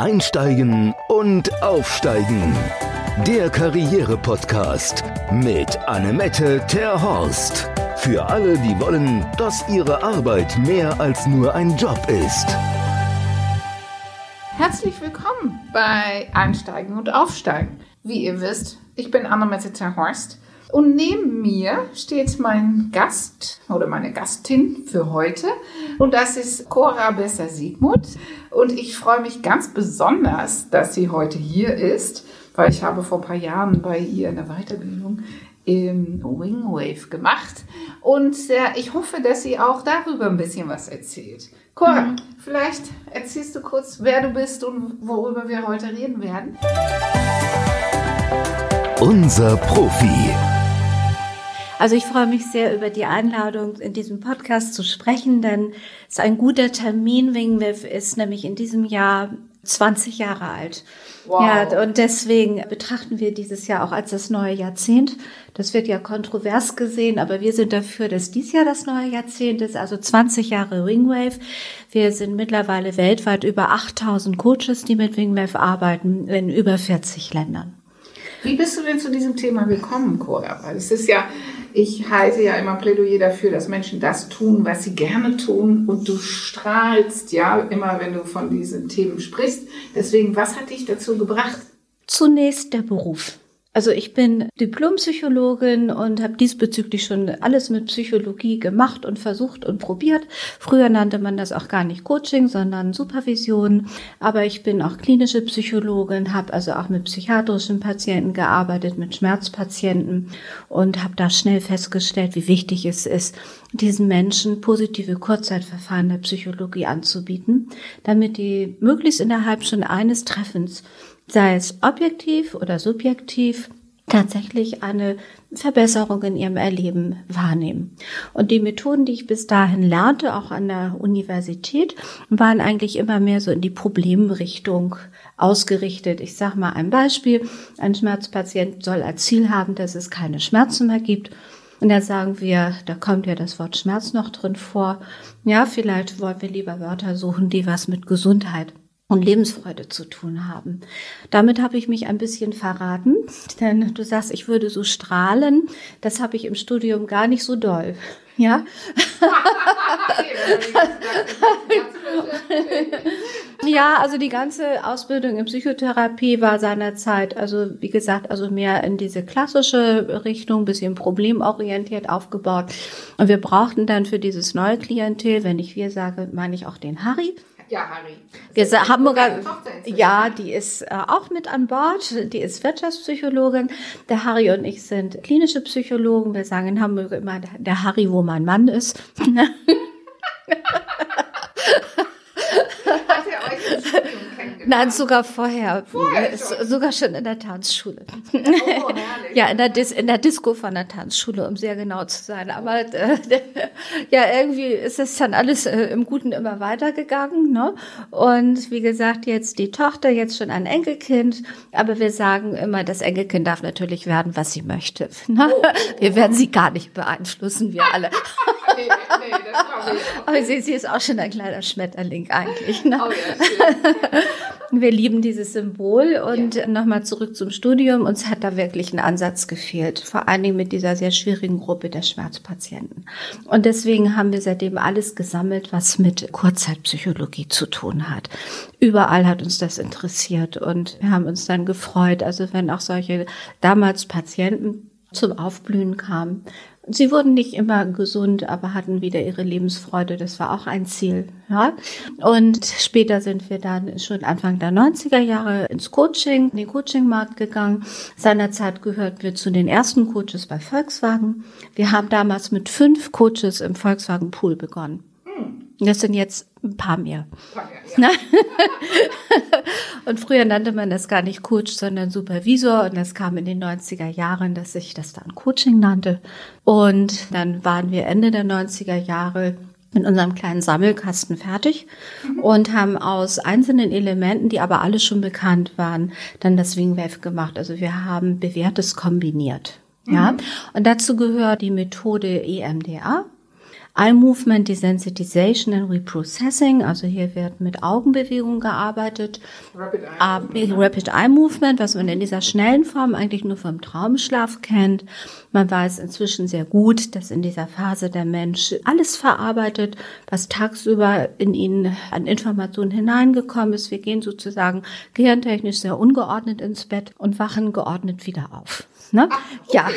Einsteigen und Aufsteigen. Der Karriere-Podcast mit Annemette Terhorst. Für alle, die wollen, dass ihre Arbeit mehr als nur ein Job ist. Herzlich willkommen bei Einsteigen und Aufsteigen. Wie ihr wisst, ich bin Annemette Terhorst und neben mir steht mein Gast oder meine Gastin für heute. Und das ist Cora Besser-Siegmund. Und ich freue mich ganz besonders, dass sie heute hier ist, weil ich habe vor ein paar Jahren bei ihr eine Weiterbildung im Wingwave gemacht. Und äh, ich hoffe, dass sie auch darüber ein bisschen was erzählt. Cora, mhm. vielleicht erzählst du kurz, wer du bist und worüber wir heute reden werden. Unser Profi. Also ich freue mich sehr über die Einladung, in diesem Podcast zu sprechen, denn es ist ein guter Termin. Wingwave ist nämlich in diesem Jahr 20 Jahre alt. Wow. Ja, und deswegen betrachten wir dieses Jahr auch als das neue Jahrzehnt. Das wird ja kontrovers gesehen, aber wir sind dafür, dass dies Jahr das neue Jahrzehnt ist, also 20 Jahre Wingwave. Wir sind mittlerweile weltweit über 8000 Coaches, die mit Wingwave arbeiten, in über 40 Ländern. Wie bist du denn zu diesem Thema gekommen, Cora? Weil es ist ja, ich halte ja immer Plädoyer dafür, dass Menschen das tun, was sie gerne tun und du strahlst ja immer, wenn du von diesen Themen sprichst. Deswegen, was hat dich dazu gebracht? Zunächst der Beruf. Also ich bin Diplompsychologin und habe diesbezüglich schon alles mit Psychologie gemacht und versucht und probiert. Früher nannte man das auch gar nicht Coaching, sondern Supervision. Aber ich bin auch klinische Psychologin, habe also auch mit psychiatrischen Patienten gearbeitet, mit Schmerzpatienten und habe da schnell festgestellt, wie wichtig es ist, diesen Menschen positive Kurzzeitverfahren der Psychologie anzubieten, damit die möglichst innerhalb schon eines Treffens sei es objektiv oder subjektiv, tatsächlich eine Verbesserung in ihrem Erleben wahrnehmen. Und die Methoden, die ich bis dahin lernte, auch an der Universität, waren eigentlich immer mehr so in die Problemrichtung ausgerichtet. Ich sage mal ein Beispiel. Ein Schmerzpatient soll als Ziel haben, dass es keine Schmerzen mehr gibt. Und da sagen wir, da kommt ja das Wort Schmerz noch drin vor. Ja, vielleicht wollen wir lieber Wörter suchen, die was mit Gesundheit und Lebensfreude zu tun haben. Damit habe ich mich ein bisschen verraten, denn du sagst, ich würde so strahlen. Das habe ich im Studium gar nicht so doll. Ja. ja, also die ganze Ausbildung in Psychotherapie war seinerzeit, also wie gesagt, also mehr in diese klassische Richtung, bisschen problemorientiert aufgebaut. Und wir brauchten dann für dieses neue Klientel, wenn ich wir sage, meine ich auch den Harry ja, Harry. Wir Hamburger, ja, die ist äh, auch mit an Bord. Die ist Wirtschaftspsychologin. Der Harry und ich sind klinische Psychologen. Wir sagen in Hamburg immer, der Harry, wo mein Mann ist. Nein, sogar vorher. vorher sogar schon in der Tanzschule. Oh, ja, in der, Dis in der Disco von der Tanzschule, um sehr genau zu sein. Aber äh, ja, irgendwie ist es dann alles äh, im Guten immer weitergegangen. Ne? Und wie gesagt, jetzt die Tochter, jetzt schon ein Enkelkind. Aber wir sagen immer, das Enkelkind darf natürlich werden, was sie möchte. Ne? Oh, oh, wir werden sie gar nicht beeinflussen, wir alle. nee, nee, das ich. Aber sie, sie ist auch schon ein kleiner Schmetterling eigentlich. Ne? Oh ja, wir lieben dieses Symbol und ja. nochmal zurück zum Studium. Uns hat da wirklich ein Ansatz gefehlt, vor allen Dingen mit dieser sehr schwierigen Gruppe der Schmerzpatienten. Und deswegen haben wir seitdem alles gesammelt, was mit Kurzzeitpsychologie zu tun hat. Überall hat uns das interessiert und wir haben uns dann gefreut, also wenn auch solche damals Patienten zum Aufblühen kamen, Sie wurden nicht immer gesund, aber hatten wieder ihre Lebensfreude. Das war auch ein Ziel. Ja? Und später sind wir dann schon Anfang der 90er Jahre ins Coaching, in den Coachingmarkt gegangen. Seinerzeit gehörten wir zu den ersten Coaches bei Volkswagen. Wir haben damals mit fünf Coaches im Volkswagen Pool begonnen. Das sind jetzt ein paar mehr. Ja. und früher nannte man das gar nicht Coach, sondern Supervisor. Und das kam in den 90er Jahren, dass sich das dann Coaching nannte. Und dann waren wir Ende der 90er Jahre mit unserem kleinen Sammelkasten fertig mhm. und haben aus einzelnen Elementen, die aber alle schon bekannt waren, dann das Wingwave gemacht. Also wir haben Bewährtes kombiniert. Ja, mhm. und dazu gehört die Methode EMDA Eye Movement Desensitization and Reprocessing, also hier wird mit Augenbewegung gearbeitet. Rapid Eye, uh, Rapid Eye Movement, was man in dieser schnellen Form eigentlich nur vom Traumschlaf kennt. Man weiß inzwischen sehr gut, dass in dieser Phase der Mensch alles verarbeitet, was tagsüber in ihn an Informationen hineingekommen ist. Wir gehen sozusagen gehirntechnisch sehr ungeordnet ins Bett und wachen geordnet wieder auf. Ne? Ach, okay. Ja,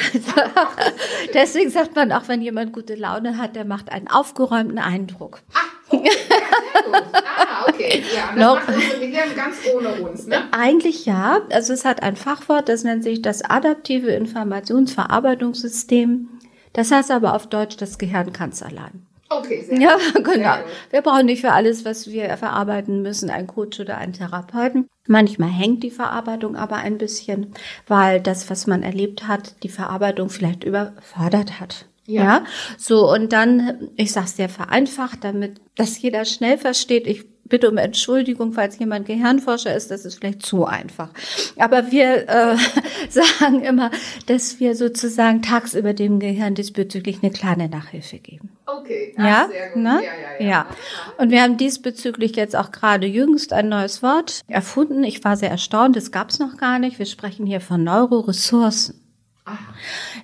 deswegen sagt man auch, wenn jemand gute Laune hat, der macht einen aufgeräumten Eindruck. Ach, okay. Ja, sehr gut. Ah, okay. Ja, das no. macht unser Gehirn ganz ohne uns, ne? Eigentlich ja. Also es hat ein Fachwort, das nennt sich das adaptive Informationsverarbeitungssystem. Das heißt aber auf Deutsch, das Gehirn kann es allein. Okay, sehr Ja, gut. genau. Wir brauchen nicht für alles, was wir verarbeiten müssen, einen Coach oder einen Therapeuten. Manchmal hängt die Verarbeitung aber ein bisschen, weil das, was man erlebt hat, die Verarbeitung vielleicht überfordert hat. Ja. ja. So, und dann, ich sag's sehr vereinfacht, damit das jeder schnell versteht. Ich bitte um Entschuldigung, falls jemand Gehirnforscher ist, das ist vielleicht zu einfach. Aber wir äh, sagen immer, dass wir sozusagen tagsüber dem Gehirn diesbezüglich eine kleine Nachhilfe geben. Okay, ja, sehr gut. Ne? Ja, ja, ja. ja. Und wir haben diesbezüglich jetzt auch gerade jüngst ein neues Wort erfunden. Ich war sehr erstaunt, das gab es noch gar nicht. Wir sprechen hier von Neuroressourcen.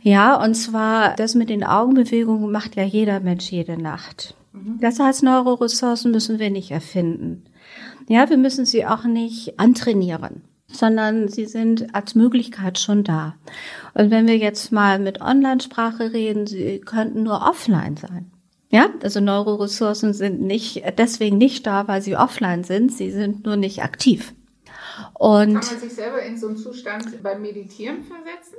Ja, und zwar das mit den Augenbewegungen macht ja jeder Mensch jede Nacht. Das heißt, Neuroressourcen müssen wir nicht erfinden. Ja, wir müssen sie auch nicht antrainieren sondern sie sind als Möglichkeit schon da. Und wenn wir jetzt mal mit Online-Sprache reden, sie könnten nur offline sein. Ja, also Neuroressourcen sind nicht deswegen nicht da, weil sie offline sind. Sie sind nur nicht aktiv. Und Kann man sich selber in so einen Zustand beim Meditieren versetzen?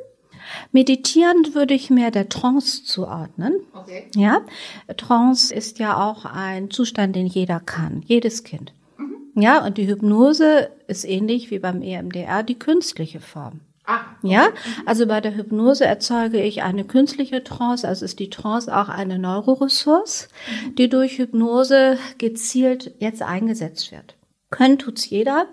Meditieren würde ich mehr der Trance zuordnen. Okay. Ja, Trance ist ja auch ein Zustand, den jeder kann, jedes Kind. Mhm. Ja, und die Hypnose ist ähnlich wie beim EMDR die künstliche Form. Ah, okay. Ja, also bei der Hypnose erzeuge ich eine künstliche Trance, also ist die Trance auch eine Neuroressource, mhm. die durch Hypnose gezielt jetzt eingesetzt wird. Können tut's jeder.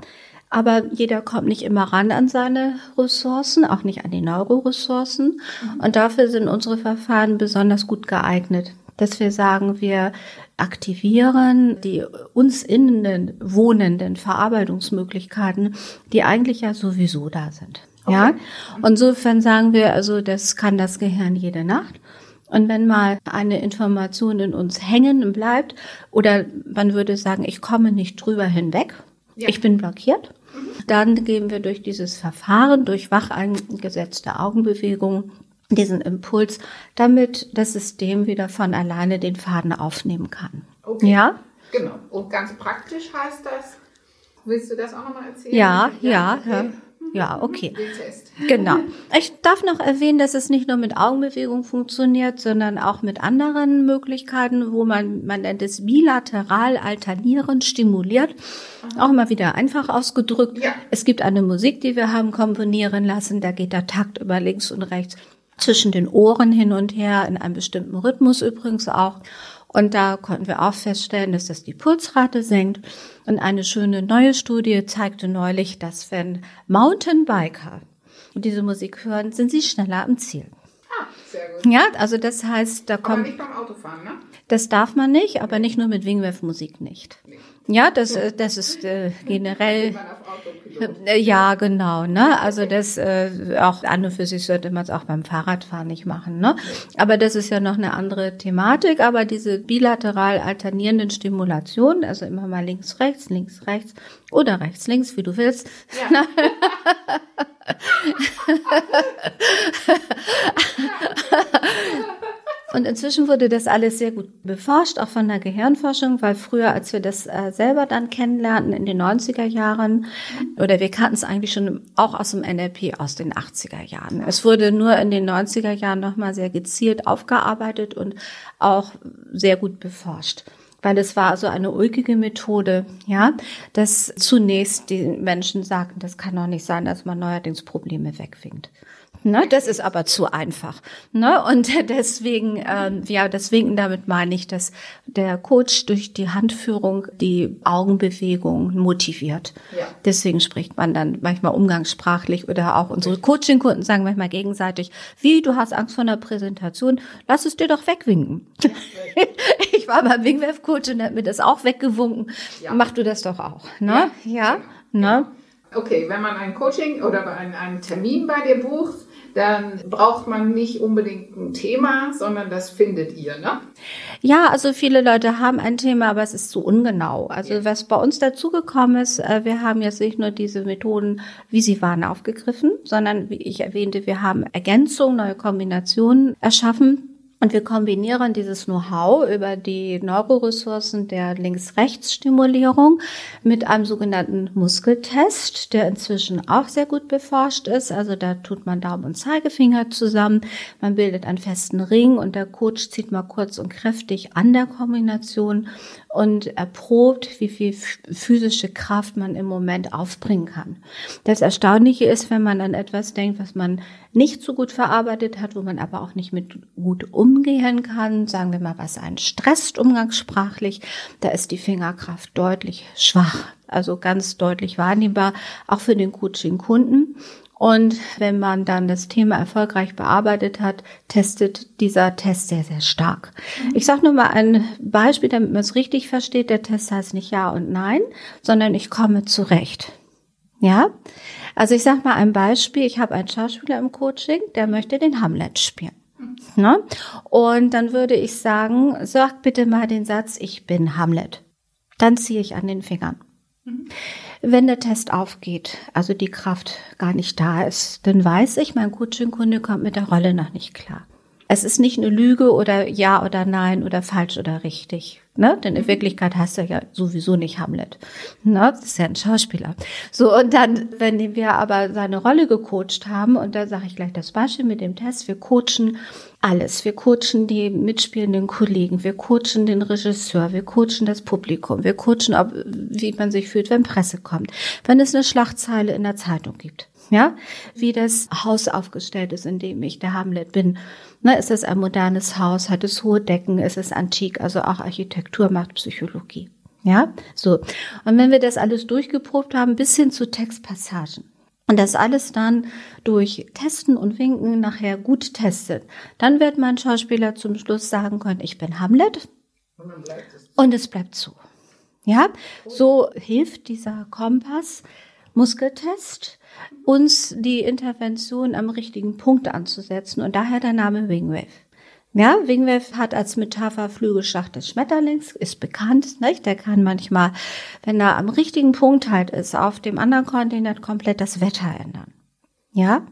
Aber jeder kommt nicht immer ran an seine Ressourcen, auch nicht an die Neuroressourcen. Mhm. Und dafür sind unsere Verfahren besonders gut geeignet. Dass wir sagen, wir aktivieren die uns innen wohnenden Verarbeitungsmöglichkeiten, die eigentlich ja sowieso da sind. Okay. Ja. Und insofern sagen wir, also das kann das Gehirn jede Nacht. Und wenn mal eine Information in uns hängen bleibt, oder man würde sagen, ich komme nicht drüber hinweg, ja. ich bin blockiert, dann geben wir durch dieses Verfahren, durch wach eingesetzte Augenbewegungen, diesen Impuls, damit das System wieder von alleine den Faden aufnehmen kann. Okay. Ja? Genau. Und ganz praktisch heißt das, willst du das auch nochmal erzählen? Ja, ja, ja. Okay. Ja, okay. Genau. Ich darf noch erwähnen, dass es nicht nur mit Augenbewegung funktioniert, sondern auch mit anderen Möglichkeiten, wo man, man nennt es bilateral alternierend stimuliert. Auch mal wieder einfach ausgedrückt. Ja. Es gibt eine Musik, die wir haben komponieren lassen. Da geht der Takt über links und rechts zwischen den Ohren hin und her, in einem bestimmten Rhythmus übrigens auch. Und da konnten wir auch feststellen, dass das die Pulsrate senkt. Und eine schöne neue Studie zeigte neulich, dass wenn Mountainbiker diese Musik hören, sind sie schneller am Ziel. Ah, sehr gut. Ja, also das heißt, da kommt. Aber nicht beim Autofahren, ne? Das darf man nicht, aber nicht nur mit Wingwave-Musik nicht. Ja, das, äh, das ist äh, generell. Äh, ja, genau. Ne? Also das äh, auch an und für sich sollte man es auch beim Fahrradfahren nicht machen. Ne? Aber das ist ja noch eine andere Thematik. Aber diese bilateral alternierenden Stimulationen, also immer mal links, rechts, links, rechts oder rechts, links, wie du willst. Ja. Und inzwischen wurde das alles sehr gut beforscht, auch von der Gehirnforschung, weil früher, als wir das äh, selber dann kennenlernten in den 90er Jahren, oder wir kannten es eigentlich schon auch aus dem NLP aus den 80er Jahren. Es wurde nur in den 90er Jahren nochmal sehr gezielt aufgearbeitet und auch sehr gut beforscht weil es war so eine ulkige Methode, ja, dass zunächst die Menschen sagten, das kann doch nicht sein, dass man neuerdings Probleme wegwinkt. Ne? Das ist aber zu einfach. Ne? Und deswegen, ähm, ja, deswegen damit meine ich, dass der Coach durch die Handführung die Augenbewegung motiviert. Ja. Deswegen spricht man dann manchmal umgangssprachlich oder auch unsere Coaching-Kunden sagen manchmal gegenseitig, wie, du hast Angst vor einer Präsentation, lass es dir doch wegwinken. ich war beim Wingwave-Coach und hat mir das auch weggewunken. Ja. Mach du das doch auch. Ne? Ja. ja. Ne? Okay, wenn man ein Coaching oder einen, einen Termin bei dir bucht, dann braucht man nicht unbedingt ein Thema, sondern das findet ihr, ne? Ja, also viele Leute haben ein Thema, aber es ist zu ungenau. Also ja. was bei uns dazugekommen ist, äh, wir haben jetzt nicht nur diese Methoden, wie sie waren, aufgegriffen, sondern wie ich erwähnte, wir haben Ergänzungen, neue Kombinationen erschaffen und wir kombinieren dieses Know-how über die Neuroressourcen der Links-Rechts-Stimulierung mit einem sogenannten Muskeltest, der inzwischen auch sehr gut beforscht ist. Also da tut man Daumen und Zeigefinger zusammen. Man bildet einen festen Ring und der Coach zieht mal kurz und kräftig an der Kombination und erprobt, wie viel physische Kraft man im Moment aufbringen kann. Das Erstaunliche ist, wenn man an etwas denkt, was man nicht so gut verarbeitet hat, wo man aber auch nicht mit gut umgehen kann, sagen wir mal, was einen stresst umgangssprachlich, da ist die Fingerkraft deutlich schwach, also ganz deutlich wahrnehmbar, auch für den Coaching-Kunden. Und wenn man dann das Thema erfolgreich bearbeitet hat, testet dieser Test sehr, sehr stark. Ich sage nur mal ein Beispiel, damit man es richtig versteht. Der Test heißt nicht Ja und Nein, sondern ich komme zurecht. Ja, also ich sage mal ein Beispiel. Ich habe einen Schauspieler im Coaching, der möchte den Hamlet spielen. Ne? Und dann würde ich sagen, sag bitte mal den Satz, ich bin Hamlet. Dann ziehe ich an den Fingern. Mhm. Wenn der Test aufgeht, also die Kraft gar nicht da ist, dann weiß ich, mein Coaching-Kunde kommt mit der Rolle noch nicht klar. Es ist nicht eine Lüge oder ja oder nein oder falsch oder richtig. Ne? Denn in mhm. Wirklichkeit heißt er ja sowieso nicht Hamlet. Ne? Das ist ja ein Schauspieler. So, und dann, wenn wir aber seine Rolle gecoacht haben, und da sage ich gleich das Beispiel mit dem Test, wir coachen alles. Wir coachen die mitspielenden Kollegen, wir coachen den Regisseur, wir coachen das Publikum, wir coachen, ob, wie man sich fühlt, wenn Presse kommt, wenn es eine Schlagzeile in der Zeitung gibt. Ja, wie das Haus aufgestellt ist, in dem ich der Hamlet bin. Ne, ist es ein modernes Haus? Hat es hohe Decken? Ist es antik? Also auch Architektur macht Psychologie. Ja, so. Und wenn wir das alles durchgeprobt haben, bis hin zu Textpassagen, und das alles dann durch Testen und Winken nachher gut testet, dann wird mein Schauspieler zum Schluss sagen können, ich bin Hamlet. Und, es, und es bleibt so. Ja, so hilft dieser Kompass, Muskeltest, uns die Intervention am richtigen Punkt anzusetzen und daher der Name Wingwave. Ja, Wingwave hat als Metapher Flügelschacht des Schmetterlings, ist bekannt, nicht? Der kann manchmal, wenn er am richtigen Punkt halt ist, auf dem anderen Kontinent komplett das Wetter ändern. Ja,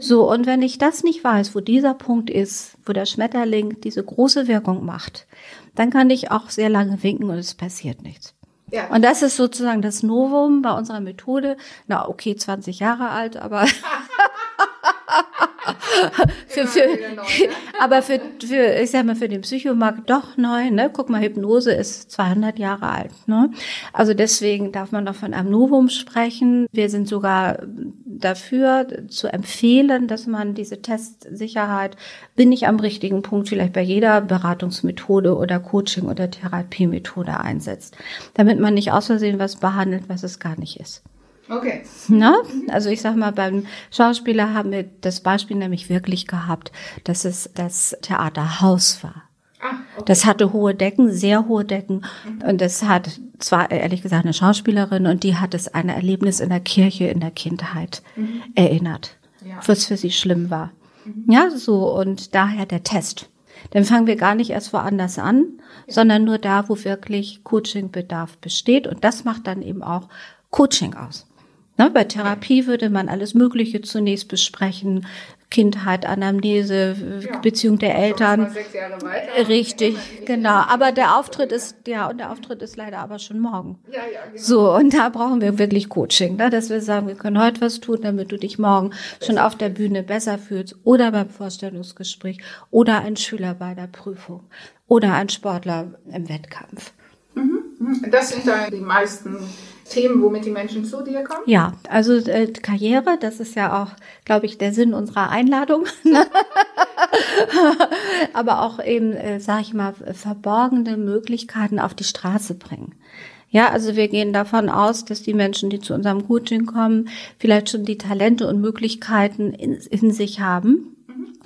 so, und wenn ich das nicht weiß, wo dieser Punkt ist, wo der Schmetterling diese große Wirkung macht, dann kann ich auch sehr lange winken und es passiert nichts. Ja. Und das ist sozusagen das Novum bei unserer Methode. Na, okay, 20 Jahre alt, aber für, für, neu, ne? aber für, für, ich sag mal, für den Psychomarkt doch neu, ne? Guck mal, Hypnose ist 200 Jahre alt, ne? Also deswegen darf man noch von einem Novum sprechen. Wir sind sogar dafür zu empfehlen, dass man diese Testsicherheit, bin ich am richtigen Punkt, vielleicht bei jeder Beratungsmethode oder Coaching oder Therapiemethode einsetzt, damit man nicht aus Versehen was behandelt, was es gar nicht ist. Okay. Na? Also ich sag mal, beim Schauspieler haben wir das Beispiel nämlich wirklich gehabt, dass es das Theaterhaus war. Ah, okay. Das hatte hohe Decken, sehr hohe Decken. Mhm. Und das hat zwar ehrlich gesagt eine Schauspielerin und die hat es an ein Erlebnis in der Kirche in der Kindheit mhm. erinnert, ja. was für sie schlimm war. Mhm. Ja, so und daher der Test. Dann fangen wir gar nicht erst woanders an, ja. sondern nur da, wo wirklich Coachingbedarf besteht. Und das macht dann eben auch Coaching aus. Ne, bei Therapie würde man alles Mögliche zunächst besprechen. Kindheit, Anamnese, ja, Beziehung der Eltern. Richtig, genau. Aber der Auftritt ist, ja, und der Auftritt ist leider aber schon morgen. Ja, ja, genau. So, und da brauchen wir wirklich Coaching, ne? dass wir sagen, wir können heute was tun, damit du dich morgen schon auf der Bühne besser fühlst oder beim Vorstellungsgespräch oder ein Schüler bei der Prüfung oder ein Sportler im Wettkampf. Mhm. Das sind da die meisten Themen, womit die Menschen zu dir kommen? Ja, also äh, Karriere, das ist ja auch, glaube ich, der Sinn unserer Einladung. Aber auch eben, äh, sage ich mal, verborgene Möglichkeiten auf die Straße bringen. Ja, also wir gehen davon aus, dass die Menschen, die zu unserem Coaching kommen, vielleicht schon die Talente und Möglichkeiten in, in sich haben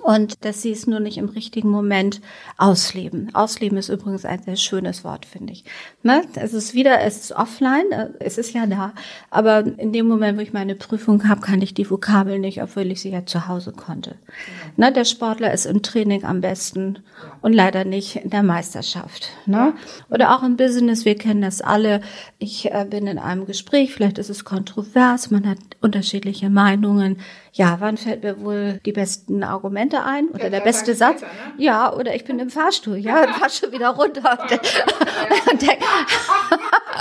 und dass sie es nur nicht im richtigen Moment ausleben. Ausleben ist übrigens ein sehr schönes Wort, finde ich. Ne? Es ist wieder, es ist offline, äh, es ist ja da, aber in dem Moment, wo ich meine Prüfung habe, kann ich die Vokabel nicht, obwohl ich sie ja zu Hause konnte. Ja. Ne? Der Sportler ist im Training am besten und leider nicht in der Meisterschaft. Ne? Oder auch im Business, wir kennen das alle. Ich äh, bin in einem Gespräch, vielleicht ist es kontrovers, man hat unterschiedliche Meinungen ja, wann fällt mir wohl die besten Argumente ein oder ja, der beste Satz? Später, ne? Ja, oder ich bin im Fahrstuhl, ja, und fahr schon wieder runter.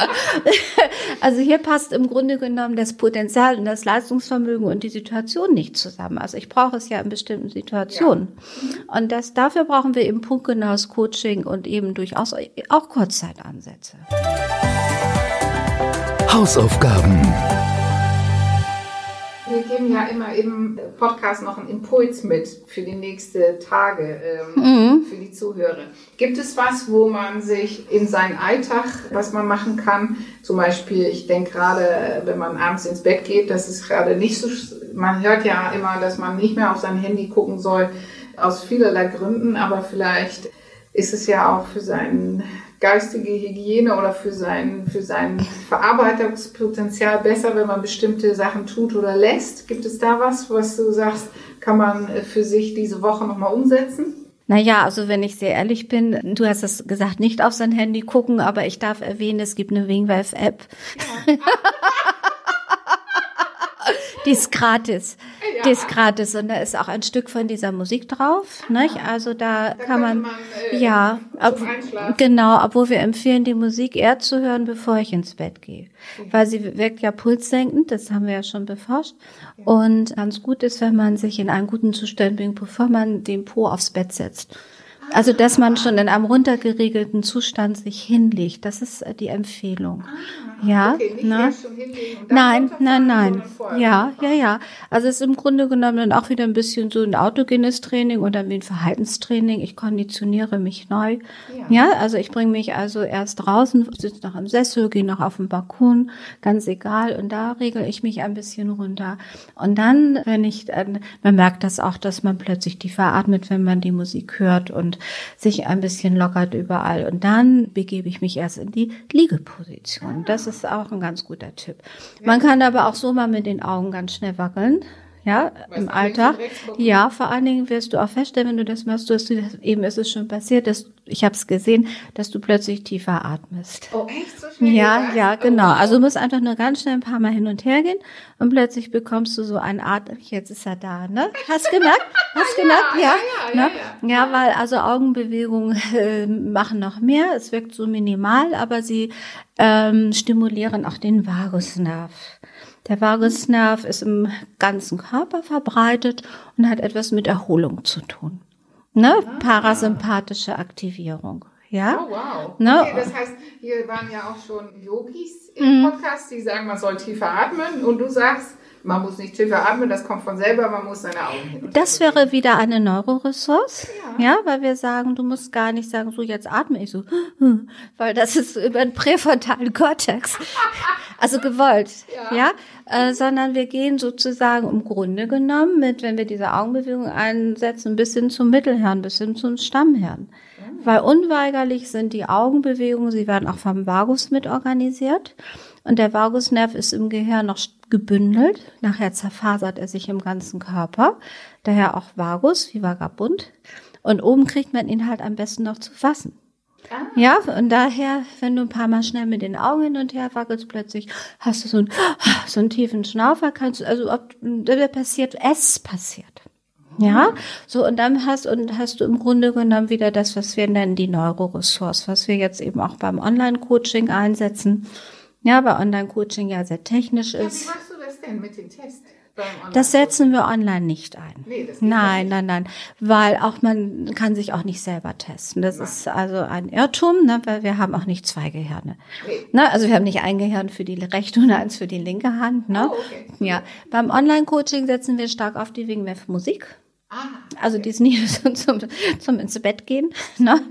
also hier passt im Grunde genommen das Potenzial und das Leistungsvermögen und die Situation nicht zusammen. Also ich brauche es ja in bestimmten Situationen. Ja. Und das, dafür brauchen wir eben punktgenaues Coaching und eben durchaus auch Kurzzeitansätze. Hausaufgaben geben ja immer im Podcast noch einen Impuls mit für die nächsten Tage, ähm, mhm. für die Zuhörer. Gibt es was, wo man sich in seinen Alltag, was man machen kann? Zum Beispiel, ich denke gerade, wenn man abends ins Bett geht, das ist gerade nicht so, man hört ja immer, dass man nicht mehr auf sein Handy gucken soll, aus vielerlei Gründen, aber vielleicht ist es ja auch für seinen geistige Hygiene oder für sein, für sein Verarbeitungspotenzial besser, wenn man bestimmte Sachen tut oder lässt? Gibt es da was, was du sagst, kann man für sich diese Woche nochmal umsetzen? Naja, also wenn ich sehr ehrlich bin, du hast es gesagt, nicht auf sein Handy gucken, aber ich darf erwähnen, es gibt eine Wingwave-App. Ja. Die ist gratis. Ja. Die ist gratis und da ist auch ein Stück von dieser Musik drauf. Nicht? Also da, da kann man, man äh, ja, ab, genau, obwohl wir empfehlen, die Musik eher zu hören, bevor ich ins Bett gehe. Okay. Weil sie wirkt ja pulssenkend, das haben wir ja schon beforscht. Okay. Und ganz gut ist, wenn man sich in einen guten Zustand bringt, bevor man den Po aufs Bett setzt. Also, dass man schon in einem runtergeregelten Zustand sich hinlegt, das ist äh, die Empfehlung. Ah, ja, okay, ne? Nein, nein, nein. Ja, ja, ja. Also es ist im Grunde genommen dann auch wieder ein bisschen so ein autogenes Training oder wie ein Verhaltenstraining. Ich konditioniere mich neu. Ja, ja also ich bringe mich also erst draußen, sitze noch im Sessel, gehe noch auf den Balkon, ganz egal. Und da regel ich mich ein bisschen runter. Und dann, wenn ich, man merkt das auch, dass man plötzlich tiefer atmet, wenn man die Musik hört und sich ein bisschen lockert überall. Und dann begebe ich mich erst in die Liegeposition. Das ist auch ein ganz guter Tipp. Man kann aber auch so mal mit den Augen ganz schnell wackeln ja, weißt im Alltag. Ja, vor allen Dingen wirst du auch feststellen, wenn du das machst, du hast, eben ist es schon passiert, dass ich habe es gesehen, dass du plötzlich tiefer atmest. Oh, echt so schnell? Ja, ja, genau. Oh. Also du musst einfach nur ganz schnell ein paar Mal hin und her gehen und plötzlich bekommst du so ein Atem. Jetzt ist er da, ne? Hast gemerkt? Hast ja, gemerkt? Ja, ja, ja, ne? ja, ja, weil also Augenbewegungen äh, machen noch mehr. Es wirkt so minimal, aber sie ähm, stimulieren auch den Vagusnerv. Der Vagusnerv ist im ganzen Körper verbreitet und hat etwas mit Erholung zu tun. Ne? Ah. Parasympathische Aktivierung. Ja. Oh, wow. Ne? Okay, das heißt, hier waren ja auch schon Yogis im mhm. Podcast, die sagen, man soll tiefer atmen und du sagst, man muss nicht tiefer atmen, das kommt von selber, man muss seine Augen hin. Das wäre wieder eine Neuroressource, ja. ja, weil wir sagen, du musst gar nicht sagen, so jetzt atme ich so, weil das ist über den präfrontalen Kortex, also gewollt, ja, ja? Äh, sondern wir gehen sozusagen im Grunde genommen mit, wenn wir diese Augenbewegung einsetzen, bis hin zum Mittelhirn, bis hin zum Stammhirn. Mhm. Weil unweigerlich sind die Augenbewegungen, sie werden auch vom Vagus mit organisiert. Und der Vagusnerv ist im Gehirn noch gebündelt. Nachher zerfasert er sich im ganzen Körper. Daher auch Vagus, wie Vagabund. Und oben kriegt man ihn halt am besten noch zu fassen. Ah. Ja, und daher, wenn du ein paar Mal schnell mit den Augen hin und her wackelst, plötzlich hast du so einen, so einen tiefen Schnaufer, kannst du, also ob, da passiert, es passiert. Ja, so und dann hast und hast du im Grunde genommen wieder das, was wir nennen die Neuroressource, was wir jetzt eben auch beim Online-Coaching einsetzen. Ja, weil Online-Coaching ja sehr technisch ist. Ja, wie machst du das denn mit dem Test? Das setzen wir online nicht ein. Nee, das nein, nein, nein, weil auch man kann sich auch nicht selber testen. Das nein. ist also ein Irrtum, ne, weil wir haben auch nicht zwei Gehirne. Nee. Ne, also wir haben nicht ein Gehirn für die rechte und eins für die linke Hand. Ne? Oh, okay. Ja, beim Online-Coaching setzen wir stark auf die Wingwave-Musik. Ah, also die ist nicht zum, zum ins Bett gehen, ne?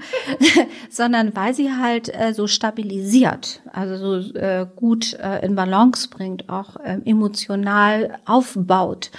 sondern weil sie halt äh, so stabilisiert, also so äh, gut äh, in Balance bringt, auch äh, emotional aufbaut,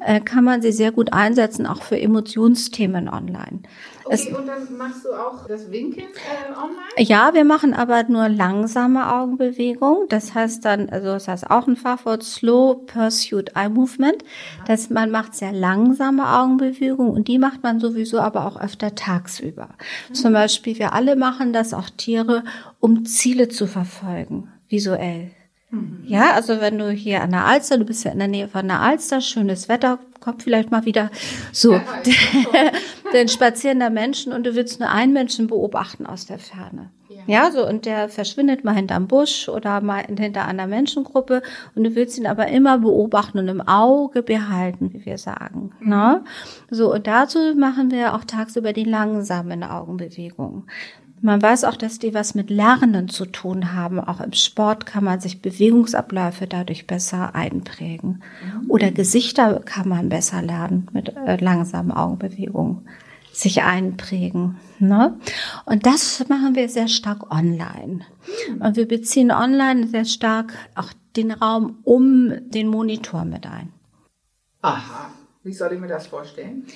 äh, kann man sie sehr gut einsetzen, auch für Emotionsthemen online. Okay, und dann machst du auch das Winken äh, online? Ja, wir machen aber nur langsame Augenbewegung. Das heißt dann, also das heißt auch ein Fachwort Slow Pursuit Eye Movement. Das, man macht sehr langsame Augenbewegung und die macht man sowieso aber auch öfter tagsüber. Mhm. Zum Beispiel, wir alle machen das, auch Tiere, um Ziele zu verfolgen, visuell. Mhm. Ja, also wenn du hier an der Alster, du bist ja in der Nähe von der Alster, schönes Wetter, kommt vielleicht mal wieder so, ja, denn spazieren da Menschen und du willst nur einen Menschen beobachten aus der Ferne. Ja. ja, so und der verschwindet mal hinterm Busch oder mal hinter einer Menschengruppe und du willst ihn aber immer beobachten und im Auge behalten, wie wir sagen. Mhm. Ne? So und dazu machen wir auch tagsüber die langsamen Augenbewegungen. Man weiß auch, dass die was mit Lernen zu tun haben. Auch im Sport kann man sich Bewegungsabläufe dadurch besser einprägen. Mhm. Oder Gesichter kann man besser lernen mit äh, langsamen Augenbewegungen sich einprägen. Ne? Und das machen wir sehr stark online. Mhm. Und wir beziehen online sehr stark auch den Raum um den Monitor mit ein. Aha. Wie soll ich mir das vorstellen?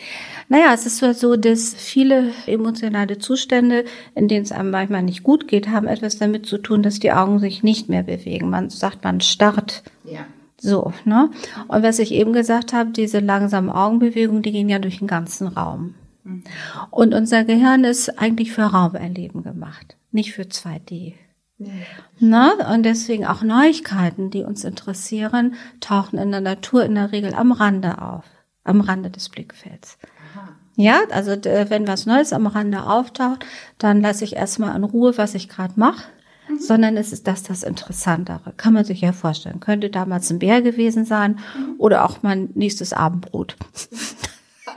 Naja, es ist so, dass viele emotionale Zustände, in denen es einem manchmal nicht gut geht, haben etwas damit zu tun, dass die Augen sich nicht mehr bewegen. Man sagt, man starrt. Ja. So, ne? Und was ich eben gesagt habe, diese langsamen Augenbewegungen, die gehen ja durch den ganzen Raum. Mhm. Und unser Gehirn ist eigentlich für Raumerleben gemacht, nicht für 2D. Na, und deswegen auch Neuigkeiten, die uns interessieren, tauchen in der Natur in der Regel am Rande auf am Rande des Blickfelds. Aha. Ja, also wenn was Neues am Rande auftaucht, dann lasse ich erstmal in Ruhe, was ich gerade mache. Mhm. Sondern es ist das das Interessantere. Kann man sich ja vorstellen. Könnte damals ein Bär gewesen sein mhm. oder auch mein nächstes Abendbrot.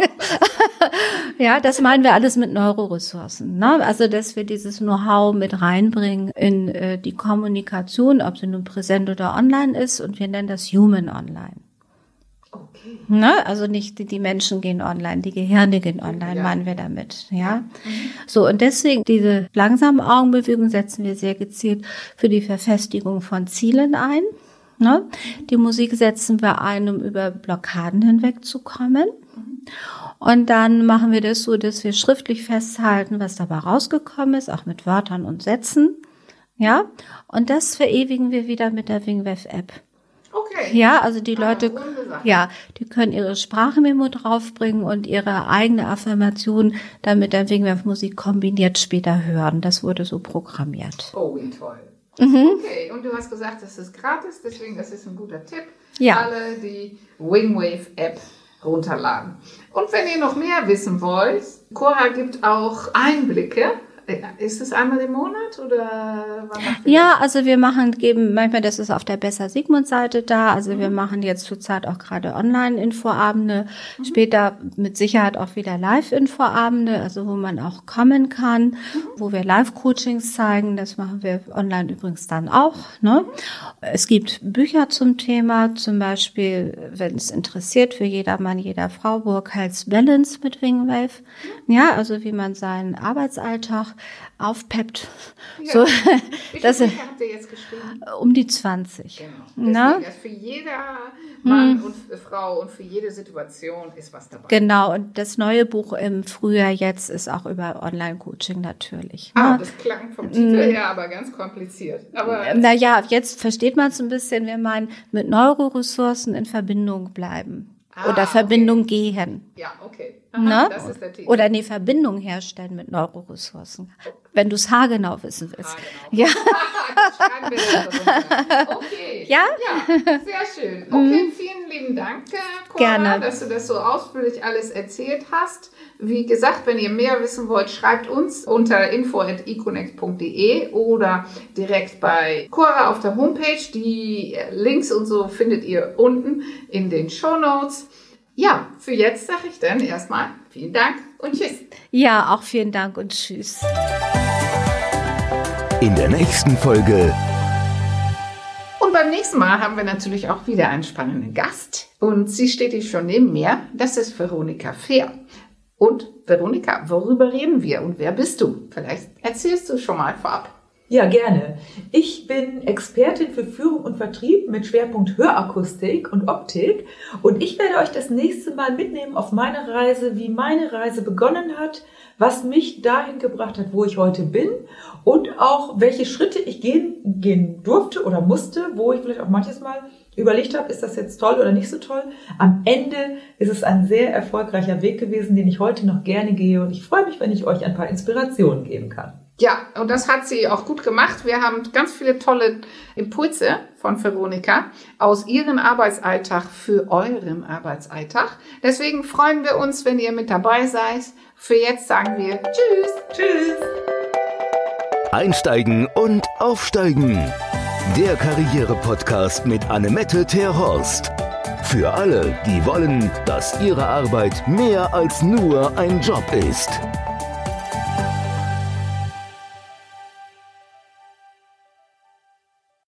ja, das meinen wir alles mit Neuroressourcen. Ne? Also, dass wir dieses Know-how mit reinbringen in äh, die Kommunikation, ob sie nun präsent oder online ist. Und wir nennen das Human Online. Okay. Ne? Also nicht die, die Menschen gehen online, die Gehirne gehen online, ja. meinen wir damit. Ja. Mhm. So, und deswegen diese langsamen Augenbewegungen setzen wir sehr gezielt für die Verfestigung von Zielen ein. Ne? Die Musik setzen wir ein, um über Blockaden hinwegzukommen. Mhm. Und dann machen wir das so, dass wir schriftlich festhalten, was dabei rausgekommen ist, auch mit Wörtern und Sätzen. Ja, und das verewigen wir wieder mit der Wingwave App. Ja, also die ah, Leute, ja, die können ihre Sprachmemo draufbringen und ihre eigene Affirmation dann mit der Wingwerf-Musik kombiniert später hören. Das wurde so programmiert. Oh, wie toll. Mhm. Okay, und du hast gesagt, das ist gratis, deswegen das ist ein guter Tipp. Ja. Alle die Wingwave-App runterladen. Und wenn ihr noch mehr wissen wollt, Cora gibt auch Einblicke ist es einmal im Monat oder Ja, also wir machen, geben manchmal, das ist auf der Besser Sigmund Seite da. Also mhm. wir machen jetzt zurzeit auch gerade Online-Infoabende. Mhm. Später mit Sicherheit auch wieder Live-Infoabende, also wo man auch kommen kann, mhm. wo wir Live-Coachings zeigen. Das machen wir online übrigens dann auch. Ne? Mhm. Es gibt Bücher zum Thema, zum Beispiel, wenn es interessiert, für jedermann, jeder Frau, Burkhalls Balance mit Wingwave. Mhm. Ja, also wie man seinen Arbeitsalltag aufpeppt. Ja. So, Wie das viele habt ihr jetzt geschrieben? Um die 20. Genau. Na? für jeder Mann hm. und Frau und für jede Situation ist was dabei. Genau, und das neue Buch im Frühjahr jetzt ist auch über Online-Coaching natürlich. Ah, ne? das klang vom Titel hm. her aber ganz kompliziert. Aber naja, jetzt versteht man es ein bisschen, wenn man mit Neuroressourcen in Verbindung bleiben ah, oder Verbindung okay. gehen. Ja, okay. Aha, ne? Das ist der Titel. Oder eine Verbindung herstellen mit Neuroressourcen. Wenn du es haargenau wissen willst. Haargenau. Ja. okay. Ja? Ja, sehr schön. Okay, mhm. vielen lieben Dank, Cora, Gerne. dass du das so ausführlich alles erzählt hast. Wie gesagt, wenn ihr mehr wissen wollt, schreibt uns unter info.econnect.de oder direkt bei Cora auf der Homepage. Die Links und so findet ihr unten in den Show Notes. Ja, für jetzt sage ich dann erstmal vielen Dank und tschüss. Ja, auch vielen Dank und tschüss. In der nächsten Folge. Und beim nächsten Mal haben wir natürlich auch wieder einen spannenden Gast. Und sie steht hier schon neben mir. Das ist Veronika Fehr. Und Veronika, worüber reden wir und wer bist du? Vielleicht erzählst du schon mal vorab. Ja, gerne. Ich bin Expertin für Führung und Vertrieb mit Schwerpunkt Hörakustik und Optik und ich werde euch das nächste Mal mitnehmen auf meine Reise, wie meine Reise begonnen hat, was mich dahin gebracht hat, wo ich heute bin und auch welche Schritte ich gehen, gehen durfte oder musste, wo ich vielleicht auch manches Mal überlegt habe, ist das jetzt toll oder nicht so toll. Am Ende ist es ein sehr erfolgreicher Weg gewesen, den ich heute noch gerne gehe und ich freue mich, wenn ich euch ein paar Inspirationen geben kann. Ja, und das hat sie auch gut gemacht. Wir haben ganz viele tolle Impulse von Veronika aus ihrem Arbeitsalltag für euren Arbeitsalltag. Deswegen freuen wir uns, wenn ihr mit dabei seid. Für jetzt sagen wir Tschüss. Tschüss. Einsteigen und aufsteigen. Der Karriere-Podcast mit Annemette Terhorst. Für alle, die wollen, dass ihre Arbeit mehr als nur ein Job ist.